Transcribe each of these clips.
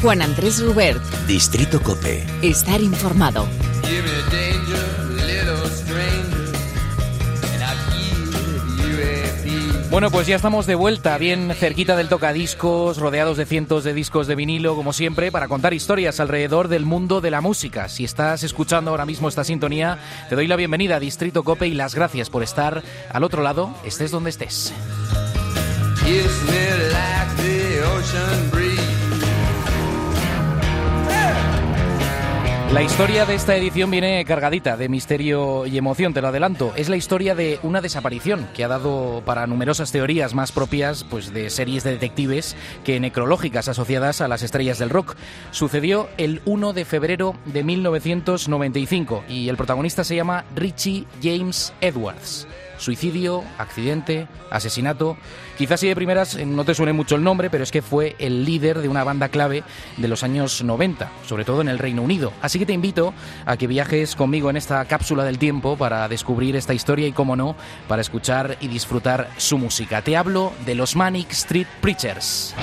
Juan Andrés Rubert. Distrito Cope. Estar informado. Bueno, pues ya estamos de vuelta, bien cerquita del tocadiscos, rodeados de cientos de discos de vinilo, como siempre, para contar historias alrededor del mundo de la música. Si estás escuchando ahora mismo esta sintonía, te doy la bienvenida a Distrito Cope y las gracias por estar al otro lado, estés donde estés. La historia de esta edición viene cargadita de misterio y emoción, te lo adelanto. Es la historia de una desaparición que ha dado para numerosas teorías más propias pues, de series de detectives que necrológicas asociadas a las estrellas del rock. Sucedió el 1 de febrero de 1995 y el protagonista se llama Richie James Edwards suicidio, accidente, asesinato. Quizás si de primeras eh, no te suene mucho el nombre, pero es que fue el líder de una banda clave de los años 90, sobre todo en el Reino Unido. Así que te invito a que viajes conmigo en esta cápsula del tiempo para descubrir esta historia y, como no, para escuchar y disfrutar su música. Te hablo de los Manic Street Preachers.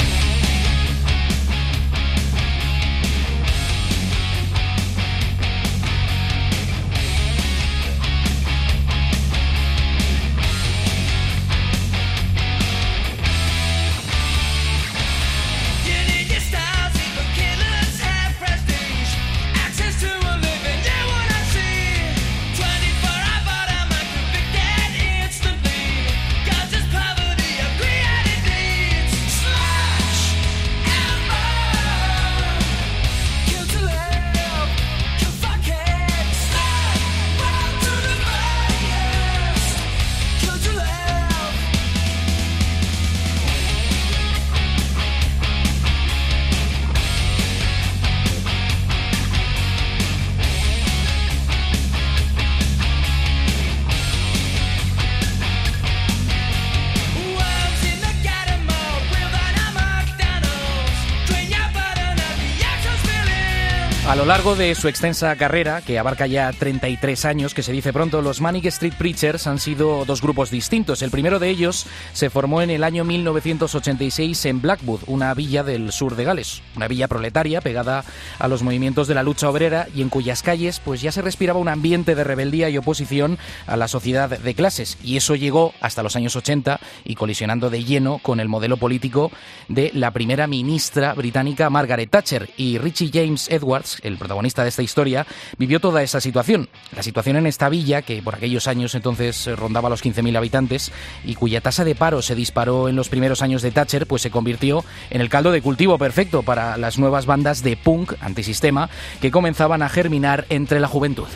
Largo de su extensa carrera, que abarca ya 33 años, que se dice pronto, los Manic Street Preachers han sido dos grupos distintos. El primero de ellos se formó en el año 1986 en Blackwood, una villa del sur de Gales, una villa proletaria pegada a los movimientos de la lucha obrera y en cuyas calles pues ya se respiraba un ambiente de rebeldía y oposición a la sociedad de clases. Y eso llegó hasta los años 80 y colisionando de lleno con el modelo político de la primera ministra británica Margaret Thatcher y Richie James Edwards el protagonista de esta historia, vivió toda esa situación. La situación en esta villa, que por aquellos años entonces rondaba los 15.000 habitantes y cuya tasa de paro se disparó en los primeros años de Thatcher, pues se convirtió en el caldo de cultivo perfecto para las nuevas bandas de punk antisistema que comenzaban a germinar entre la juventud.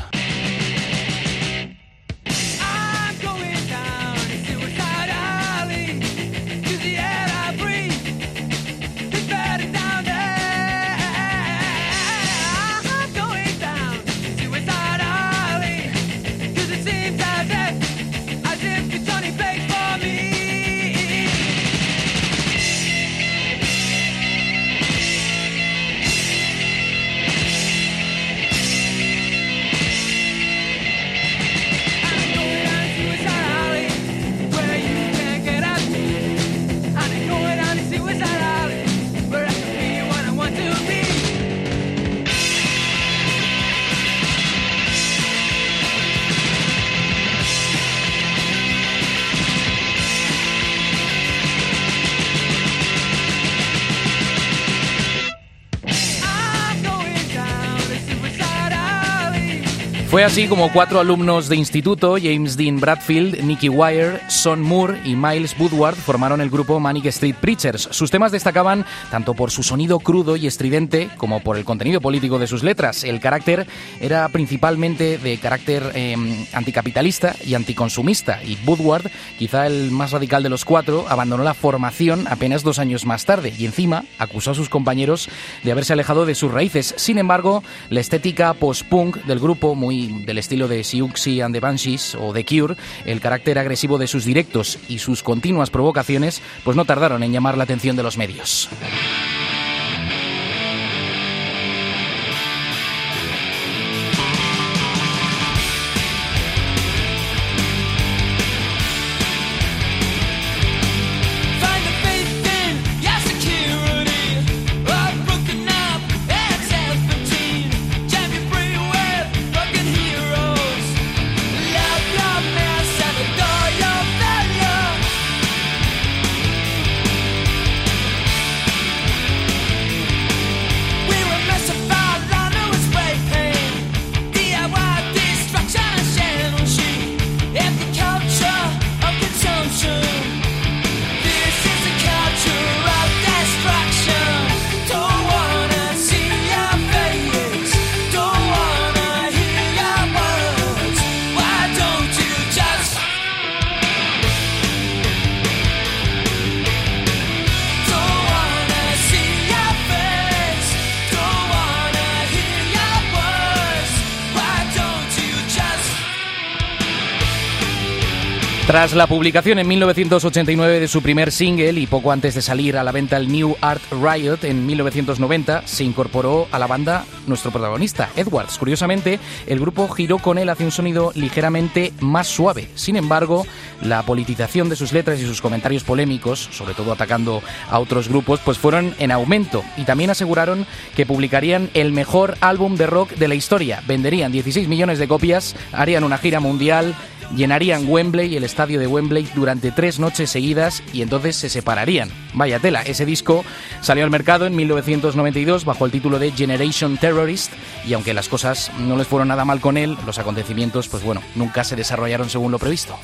Así como cuatro alumnos de instituto, James Dean Bradfield, Nicky Wire, Son Moore y Miles Woodward, formaron el grupo Manic Street Preachers. Sus temas destacaban tanto por su sonido crudo y estridente como por el contenido político de sus letras. El carácter era principalmente de carácter em, anticapitalista y anticonsumista, y Woodward, quizá el más radical de los cuatro, abandonó la formación apenas dos años más tarde y encima acusó a sus compañeros de haberse alejado de sus raíces. Sin embargo, la estética post-punk del grupo, muy del estilo de Siouxsie and the Banshees o The Cure, el carácter agresivo de sus directos y sus continuas provocaciones, pues no tardaron en llamar la atención de los medios. Tras la publicación en 1989 de su primer single y poco antes de salir a la venta el New Art Riot en 1990, se incorporó a la banda nuestro protagonista, Edwards. Curiosamente, el grupo giró con él hacia un sonido ligeramente más suave. Sin embargo, la politización de sus letras y sus comentarios polémicos, sobre todo atacando a otros grupos, pues fueron en aumento y también aseguraron que publicarían el mejor álbum de rock de la historia. Venderían 16 millones de copias, harían una gira mundial llenarían Wembley, el estadio de Wembley, durante tres noches seguidas y entonces se separarían. Vaya tela, ese disco salió al mercado en 1992 bajo el título de Generation Terrorist y aunque las cosas no les fueron nada mal con él, los acontecimientos, pues bueno, nunca se desarrollaron según lo previsto.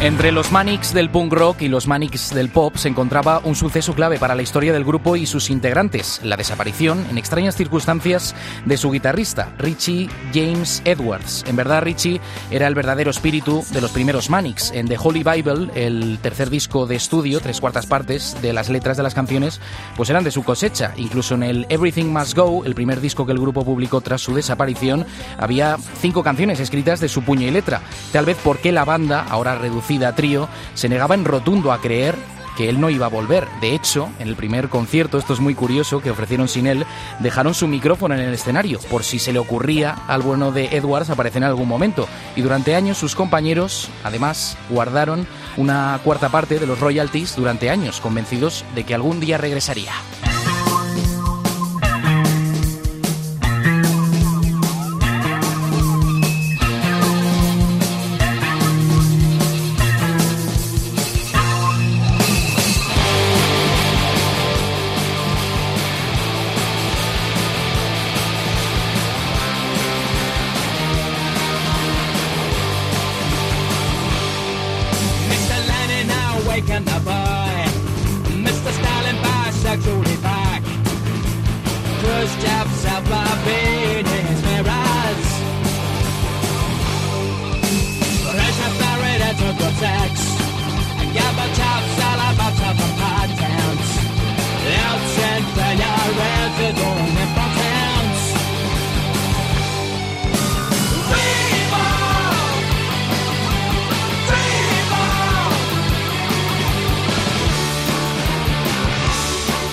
Entre los Manics del punk rock y los Manics del pop se encontraba un suceso clave para la historia del grupo y sus integrantes, la desaparición, en extrañas circunstancias, de su guitarrista, Richie James Edwards. En verdad, Richie era el verdadero espíritu de los primeros Manics. En The Holy Bible, el tercer disco de estudio, tres cuartas partes de las letras de las canciones, pues eran de su cosecha. Incluso en el Everything Must Go, el primer disco que el grupo publicó tras su desaparición, había cinco canciones escritas de su puño y letra. Tal vez porque la banda, ahora reducida a trío, se negaba en rotundo a creer que él no iba a volver. De hecho, en el primer concierto, esto es muy curioso, que ofrecieron sin él, dejaron su micrófono en el escenario, por si se le ocurría al bueno de Edwards aparecer en algún momento. Y durante años sus compañeros, además, guardaron una cuarta parte de los royalties durante años, convencidos de que algún día regresaría.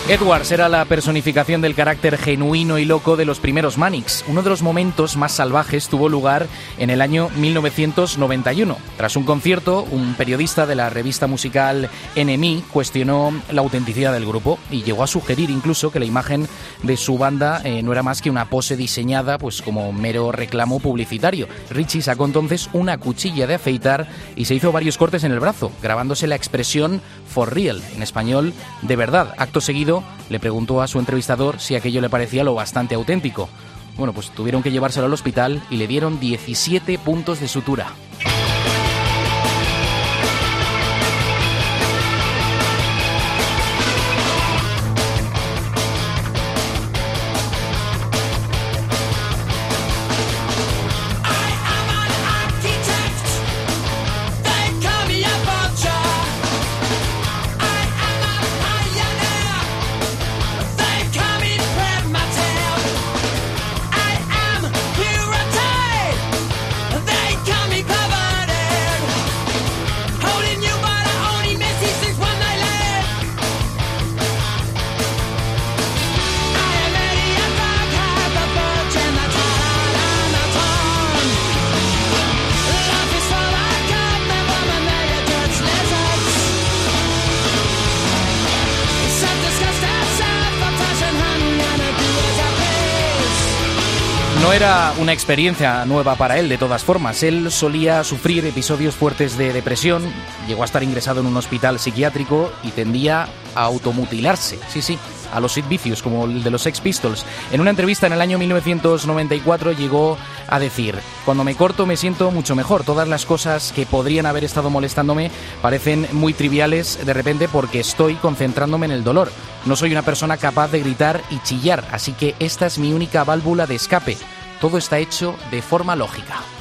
Edwards era la personificación del carácter genuino y loco de los primeros Manics. Uno de los momentos más salvajes tuvo lugar en el año 1991. Tras un concierto, un periodista de la revista musical NME cuestionó la autenticidad del grupo y llegó a sugerir incluso que la imagen de su banda eh, no era más que una pose diseñada pues como mero reclamo publicitario. Richie sacó entonces una cuchilla de afeitar y se hizo varios cortes en el brazo, grabándose la expresión for real, en español, de verdad. Acto seguido le preguntó a su entrevistador si aquello le parecía lo bastante auténtico. Bueno, pues tuvieron que llevárselo al hospital y le dieron 17 puntos de sutura. Una experiencia nueva para él, de todas formas. Él solía sufrir episodios fuertes de depresión, llegó a estar ingresado en un hospital psiquiátrico y tendía a automutilarse. Sí, sí, a los Sid Vicious, como el de los Sex Pistols. En una entrevista en el año 1994 llegó a decir, cuando me corto me siento mucho mejor, todas las cosas que podrían haber estado molestándome parecen muy triviales de repente porque estoy concentrándome en el dolor. No soy una persona capaz de gritar y chillar, así que esta es mi única válvula de escape. Todo está hecho de forma lógica.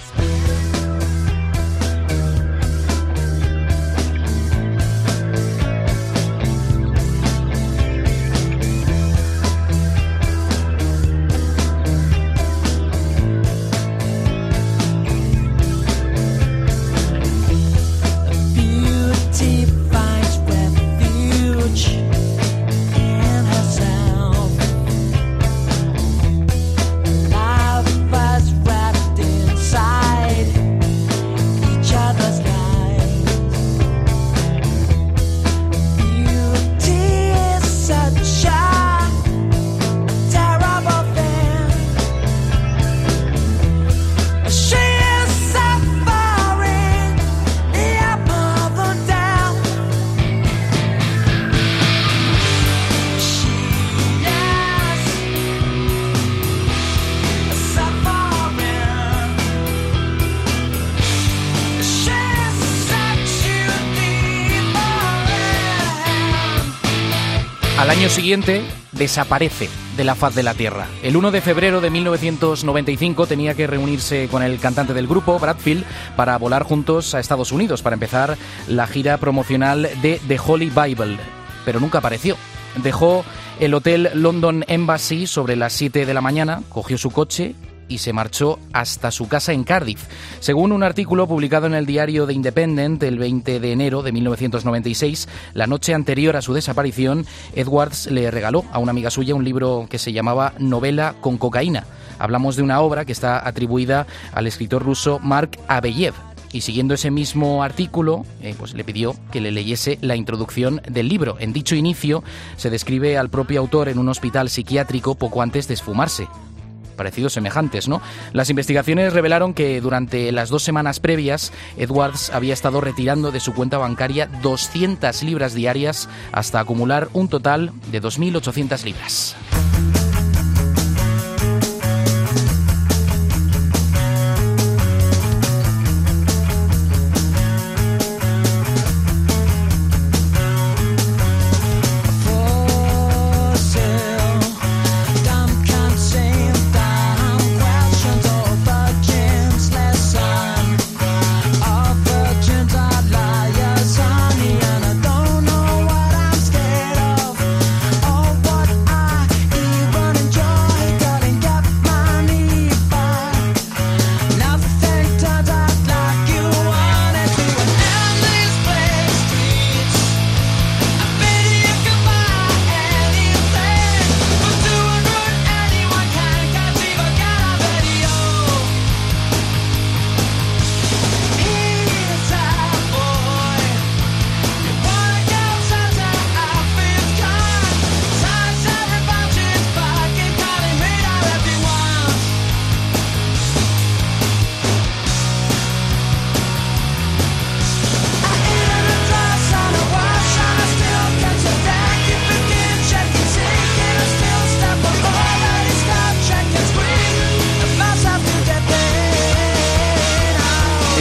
Año siguiente desaparece de la faz de la Tierra. El 1 de febrero de 1995 tenía que reunirse con el cantante del grupo, Bradfield, para volar juntos a Estados Unidos para empezar la gira promocional de The Holy Bible, pero nunca apareció. Dejó el hotel London Embassy sobre las 7 de la mañana, cogió su coche y se marchó hasta su casa en Cardiff. Según un artículo publicado en el diario The Independent el 20 de enero de 1996, la noche anterior a su desaparición, Edwards le regaló a una amiga suya un libro que se llamaba Novela con cocaína. Hablamos de una obra que está atribuida al escritor ruso Mark Abeyev, y siguiendo ese mismo artículo, eh, pues le pidió que le leyese la introducción del libro. En dicho inicio se describe al propio autor en un hospital psiquiátrico poco antes de esfumarse parecidos semejantes, ¿no? Las investigaciones revelaron que durante las dos semanas previas, Edwards había estado retirando de su cuenta bancaria 200 libras diarias hasta acumular un total de 2.800 libras.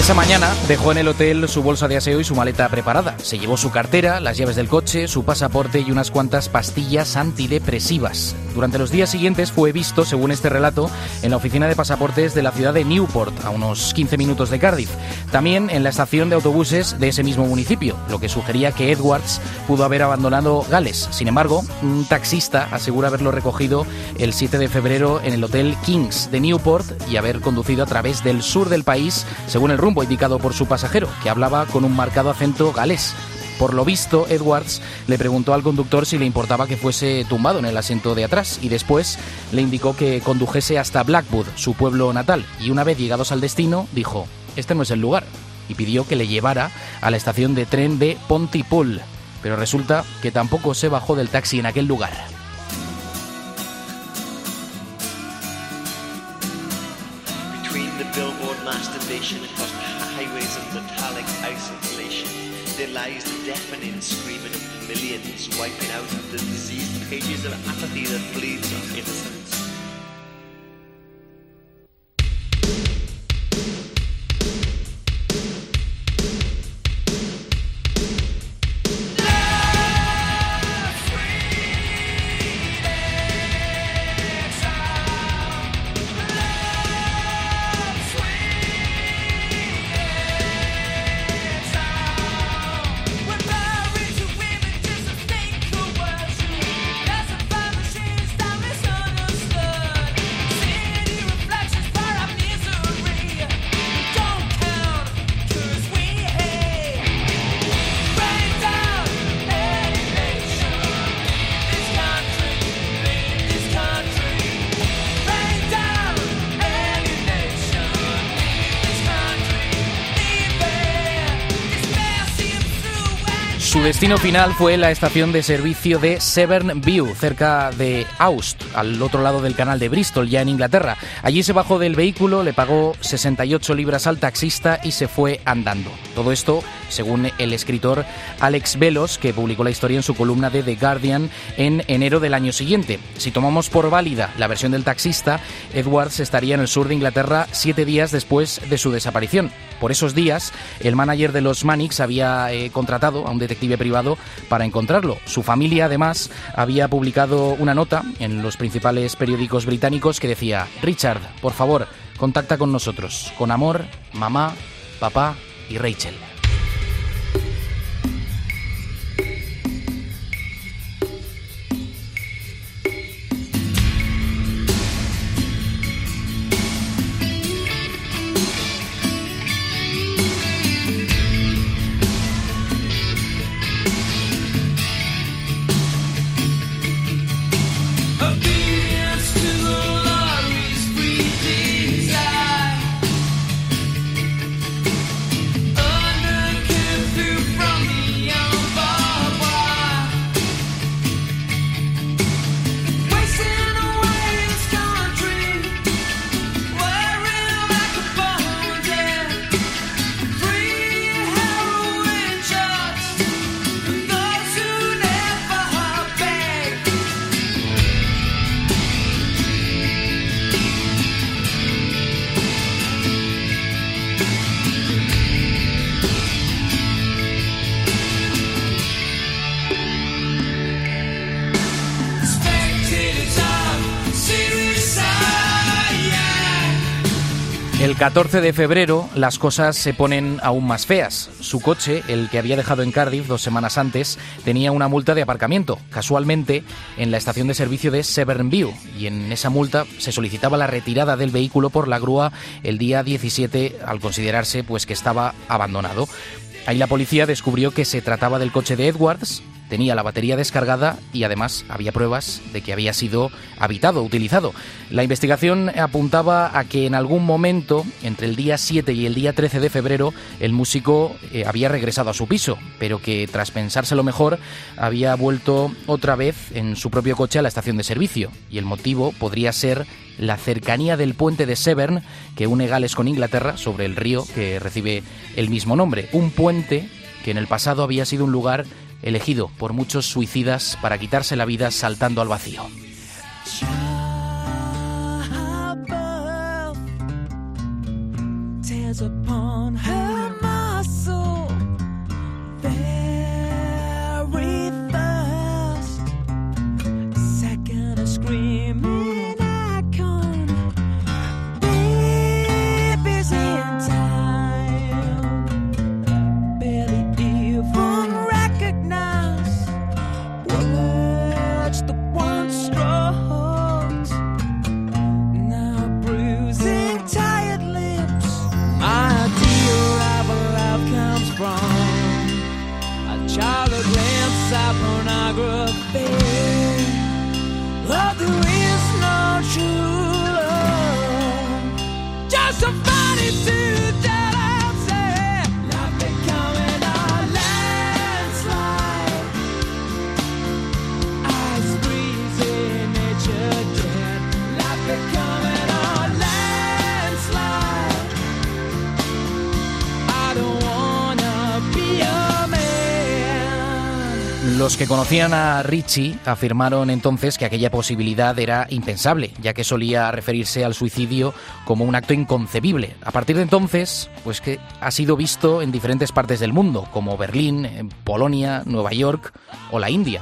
Esa mañana dejó en el hotel su bolsa de aseo y su maleta preparada. Se llevó su cartera, las llaves del coche, su pasaporte y unas cuantas pastillas antidepresivas. Durante los días siguientes fue visto, según este relato, en la oficina de pasaportes de la ciudad de Newport, a unos 15 minutos de Cardiff. También en la estación de autobuses de ese mismo municipio, lo que sugería que Edwards pudo haber abandonado Gales. Sin embargo, un taxista asegura haberlo recogido el 7 de febrero en el Hotel Kings de Newport y haber conducido a través del sur del país, según el rumbo indicado por su pasajero, que hablaba con un marcado acento galés. Por lo visto, Edwards le preguntó al conductor si le importaba que fuese tumbado en el asiento de atrás y después le indicó que condujese hasta Blackwood, su pueblo natal, y una vez llegados al destino, dijo, este no es el lugar, y pidió que le llevara a la estación de tren de Pontypool. Pero resulta que tampoco se bajó del taxi en aquel lugar. Wiping out the diseased pages of apathy that bleeds our innocence. Destino final fue la estación de servicio de Severn View, cerca de Aust, al otro lado del canal de Bristol, ya en Inglaterra. Allí se bajó del vehículo, le pagó 68 libras al taxista y se fue andando. Todo esto, según el escritor Alex Velos, que publicó la historia en su columna de The Guardian en enero del año siguiente. Si tomamos por válida la versión del taxista, Edwards estaría en el sur de Inglaterra siete días después de su desaparición. Por esos días, el manager de los Mannix había eh, contratado a un detective privado para encontrarlo. Su familia, además, había publicado una nota en los principales periódicos británicos que decía, Richard, por favor, contacta con nosotros. Con amor, mamá, papá y Rachel. 14 de febrero las cosas se ponen aún más feas. Su coche, el que había dejado en Cardiff dos semanas antes, tenía una multa de aparcamiento, casualmente en la estación de servicio de Severn View, y en esa multa se solicitaba la retirada del vehículo por la grúa el día 17 al considerarse pues que estaba abandonado. Ahí la policía descubrió que se trataba del coche de Edwards, tenía la batería descargada y además había pruebas de que había sido habitado, utilizado. La investigación apuntaba a que en algún momento, entre el día 7 y el día 13 de febrero, el músico eh, había regresado a su piso, pero que tras pensárselo mejor, había vuelto otra vez en su propio coche a la estación de servicio. Y el motivo podría ser la cercanía del puente de Severn que une Gales con Inglaterra sobre el río que recibe el mismo nombre. Un puente que en el pasado había sido un lugar elegido por muchos suicidas para quitarse la vida saltando al vacío. Que conocían a Richie afirmaron entonces que aquella posibilidad era impensable, ya que solía referirse al suicidio como un acto inconcebible. A partir de entonces, pues que ha sido visto en diferentes partes del mundo, como Berlín, Polonia, Nueva York o la India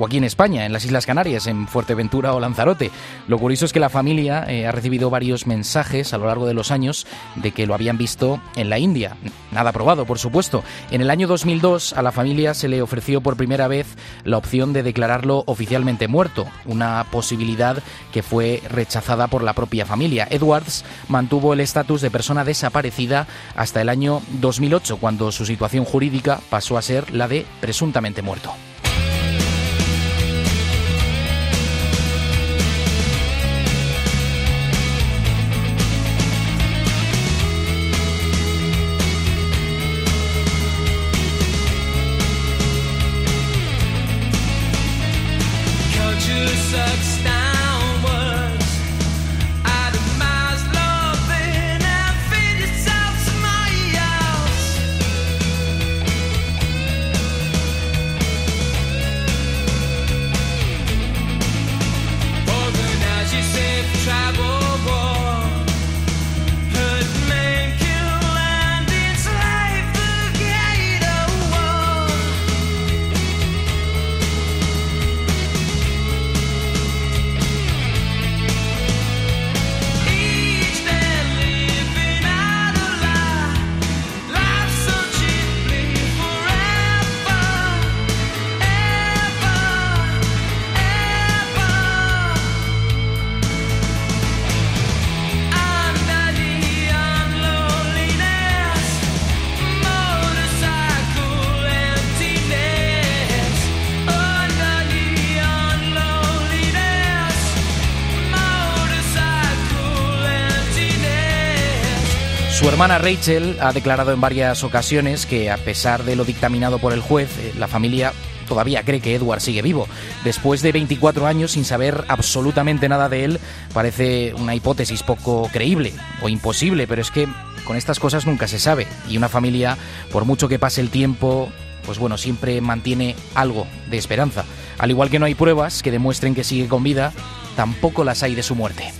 o aquí en España, en las Islas Canarias, en Fuerteventura o Lanzarote. Lo curioso es que la familia eh, ha recibido varios mensajes a lo largo de los años de que lo habían visto en la India. Nada probado, por supuesto. En el año 2002 a la familia se le ofreció por primera vez la opción de declararlo oficialmente muerto, una posibilidad que fue rechazada por la propia familia. Edwards mantuvo el estatus de persona desaparecida hasta el año 2008, cuando su situación jurídica pasó a ser la de presuntamente muerto. Hermana Rachel ha declarado en varias ocasiones que a pesar de lo dictaminado por el juez, eh, la familia todavía cree que Edward sigue vivo. Después de 24 años sin saber absolutamente nada de él, parece una hipótesis poco creíble o imposible, pero es que con estas cosas nunca se sabe. Y una familia, por mucho que pase el tiempo, pues bueno, siempre mantiene algo de esperanza. Al igual que no hay pruebas que demuestren que sigue con vida, tampoco las hay de su muerte.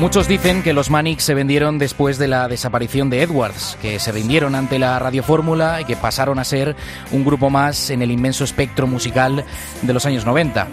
Muchos dicen que los Manics se vendieron después de la desaparición de Edwards, que se rindieron ante la radiofórmula y que pasaron a ser un grupo más en el inmenso espectro musical de los años 90.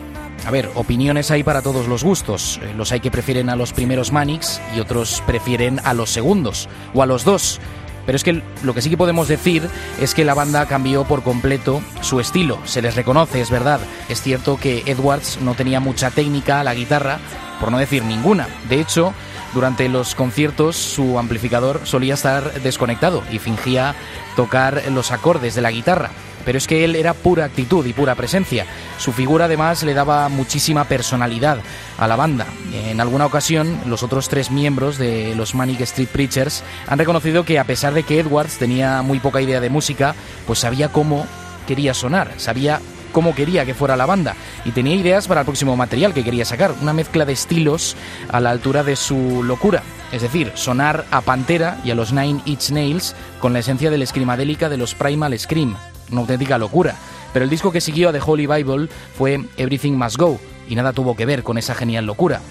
A ver, opiniones hay para todos los gustos. Eh, los hay que prefieren a los primeros Manics y otros prefieren a los segundos, o a los dos. Pero es que lo que sí que podemos decir es que la banda cambió por completo su estilo. Se les reconoce, es verdad. Es cierto que Edwards no tenía mucha técnica a la guitarra, por no decir ninguna. De hecho, durante los conciertos su amplificador solía estar desconectado y fingía tocar los acordes de la guitarra. Pero es que él era pura actitud y pura presencia. Su figura además le daba muchísima personalidad a la banda. En alguna ocasión, los otros tres miembros de los Manic Street Preachers han reconocido que a pesar de que Edwards tenía muy poca idea de música, pues sabía cómo quería sonar, sabía cómo quería que fuera la banda y tenía ideas para el próximo material que quería sacar, una mezcla de estilos a la altura de su locura, es decir, sonar a Pantera y a los Nine Inch Nails con la esencia del screamadélica de los Primal Scream, una auténtica locura. Pero el disco que siguió a The Holy Bible fue Everything Must Go y nada tuvo que ver con esa genial locura.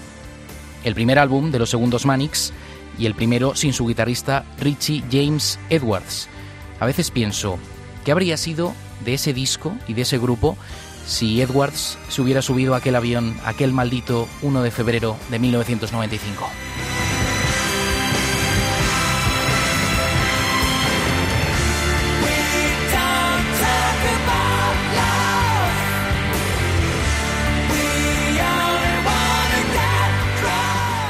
El primer álbum de los segundos Manics y el primero sin su guitarrista Richie James Edwards. A veces pienso, ¿qué habría sido de ese disco y de ese grupo si Edwards se hubiera subido a aquel avión aquel maldito 1 de febrero de 1995.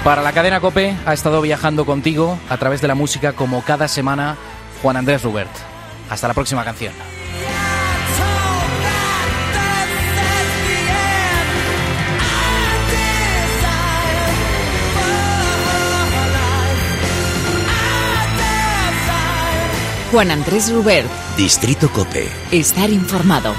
Para la cadena Cope ha estado viajando contigo a través de la música como cada semana Juan Andrés Rubert. Hasta la próxima canción. Juan Andrés Rubert. Distrito Cope. Estar informado.